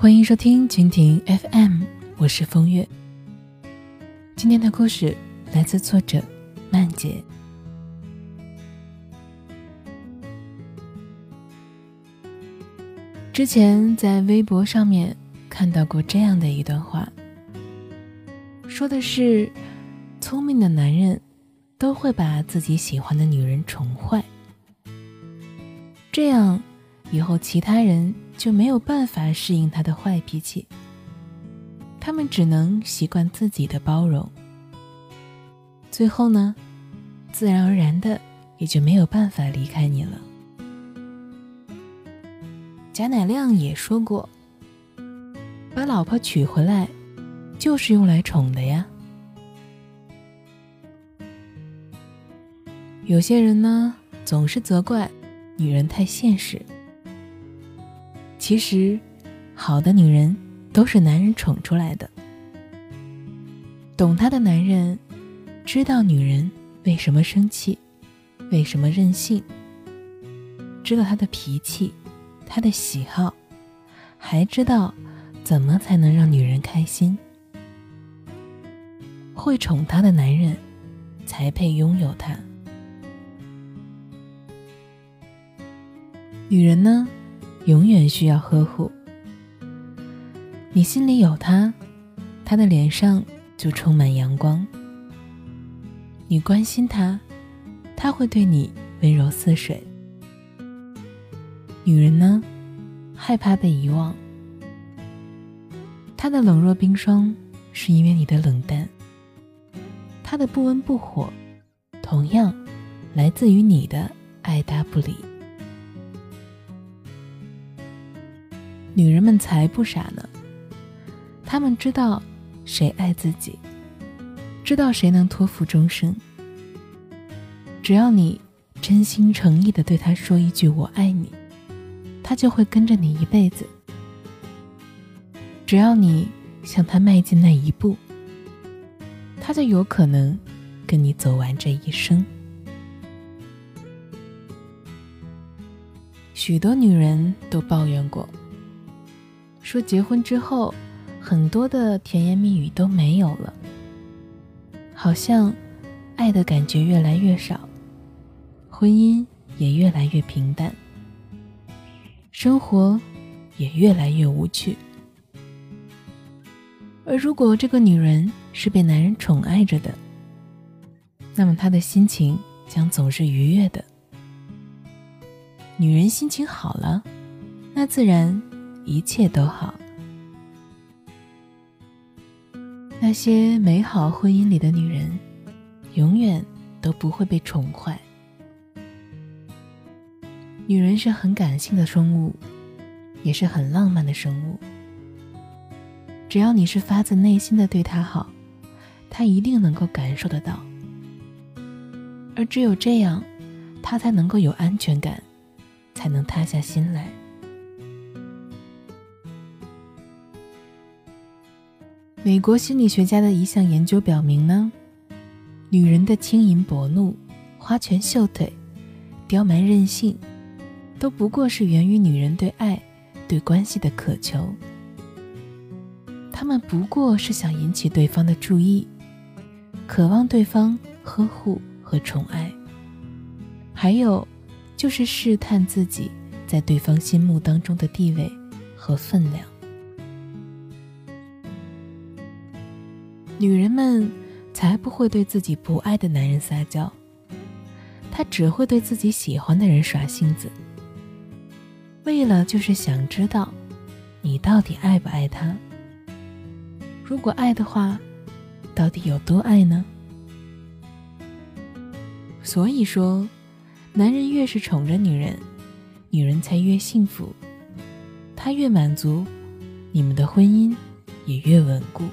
欢迎收听蜻蜓 FM，我是风月。今天的故事来自作者曼姐。之前在微博上面看到过这样的一段话，说的是，聪明的男人都会把自己喜欢的女人宠坏，这样以后其他人就没有办法适应他的坏脾气，他们只能习惯自己的包容，最后呢，自然而然的也就没有办法离开你了。贾乃亮也说过：“把老婆娶回来，就是用来宠的呀。”有些人呢，总是责怪女人太现实。其实，好的女人都是男人宠出来的。懂她的男人，知道女人为什么生气，为什么任性，知道她的脾气。他的喜好，还知道怎么才能让女人开心。会宠她的男人，才配拥有她。女人呢，永远需要呵护。你心里有他，他的脸上就充满阳光。你关心他，他会对你温柔似水。女人呢，害怕被遗忘。她的冷若冰霜，是因为你的冷淡；她的不温不火，同样来自于你的爱答不理。女人们才不傻呢，她们知道谁爱自己，知道谁能托付终生。只要你真心诚意的对他说一句“我爱你”。他就会跟着你一辈子，只要你向他迈进那一步，他就有可能跟你走完这一生。许多女人都抱怨过，说结婚之后，很多的甜言蜜语都没有了，好像爱的感觉越来越少，婚姻也越来越平淡。生活也越来越无趣，而如果这个女人是被男人宠爱着的，那么她的心情将总是愉悦的。女人心情好了，那自然一切都好。那些美好婚姻里的女人，永远都不会被宠坏。女人是很感性的生物，也是很浪漫的生物。只要你是发自内心的对她好，她一定能够感受得到。而只有这样，她才能够有安全感，才能塌下心来。美国心理学家的一项研究表明呢，女人的轻盈薄怒、花拳绣腿、刁蛮任性。都不过是源于女人对爱、对关系的渴求。他们不过是想引起对方的注意，渴望对方呵护和宠爱，还有就是试探自己在对方心目当中的地位和分量。女人们才不会对自己不爱的男人撒娇，她只会对自己喜欢的人耍性子。为了就是想知道，你到底爱不爱他？如果爱的话，到底有多爱呢？所以说，男人越是宠着女人，女人才越幸福，他越满足，你们的婚姻也越稳固。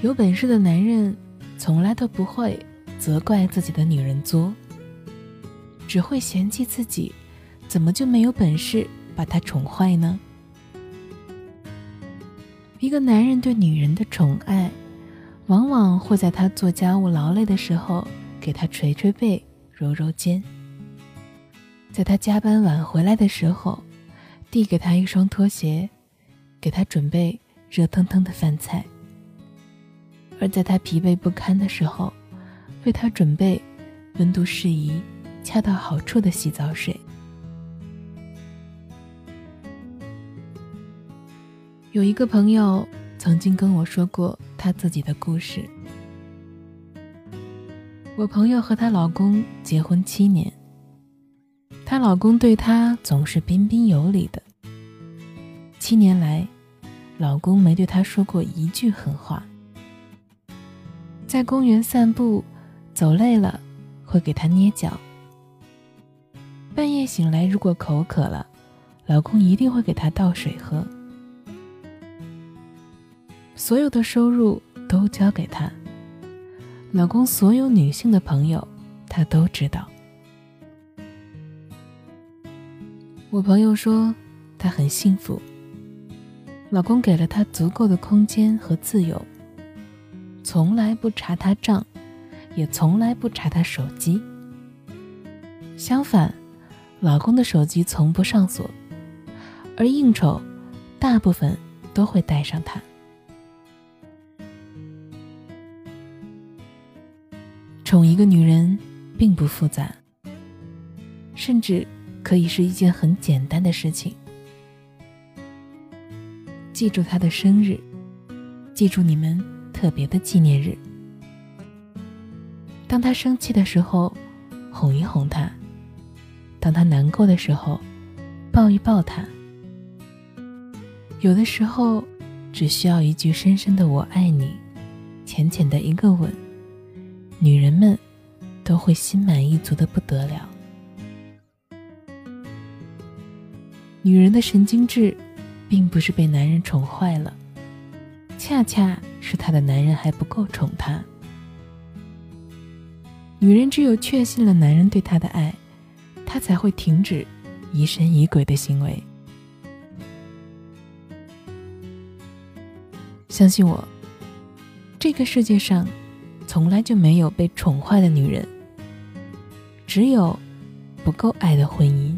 有本事的男人，从来都不会责怪自己的女人作。只会嫌弃自己，怎么就没有本事把她宠坏呢？一个男人对女人的宠爱，往往会在他做家务劳累的时候，给她捶捶背、揉揉肩；在他加班晚回来的时候，递给他一双拖鞋，给他准备热腾腾的饭菜；而在他疲惫不堪的时候，为他准备温度适宜、恰到好处的洗澡水。有一个朋友曾经跟我说过她自己的故事。我朋友和她老公结婚七年，她老公对她总是彬彬有礼的。七年来，老公没对她说过一句狠话。在公园散步，走累了会给她捏脚。半夜醒来，如果口渴了，老公一定会给她倒水喝。所有的收入都交给他，老公所有女性的朋友，他都知道。我朋友说，她很幸福，老公给了她足够的空间和自由，从来不查他账，也从来不查他手机。相反，老公的手机从不上锁，而应酬，大部分都会带上他。宠一个女人并不复杂，甚至可以是一件很简单的事情。记住她的生日，记住你们特别的纪念日。当他生气的时候，哄一哄他；当他难过的时候，抱一抱他。有的时候，只需要一句深深的“我爱你”，浅浅的一个吻。女人们都会心满意足的不得了。女人的神经质，并不是被男人宠坏了，恰恰是她的男人还不够宠她。女人只有确信了男人对她的爱，她才会停止疑神疑鬼的行为。相信我，这个世界上。从来就没有被宠坏的女人，只有不够爱的婚姻。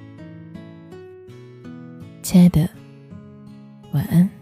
亲爱的，晚安。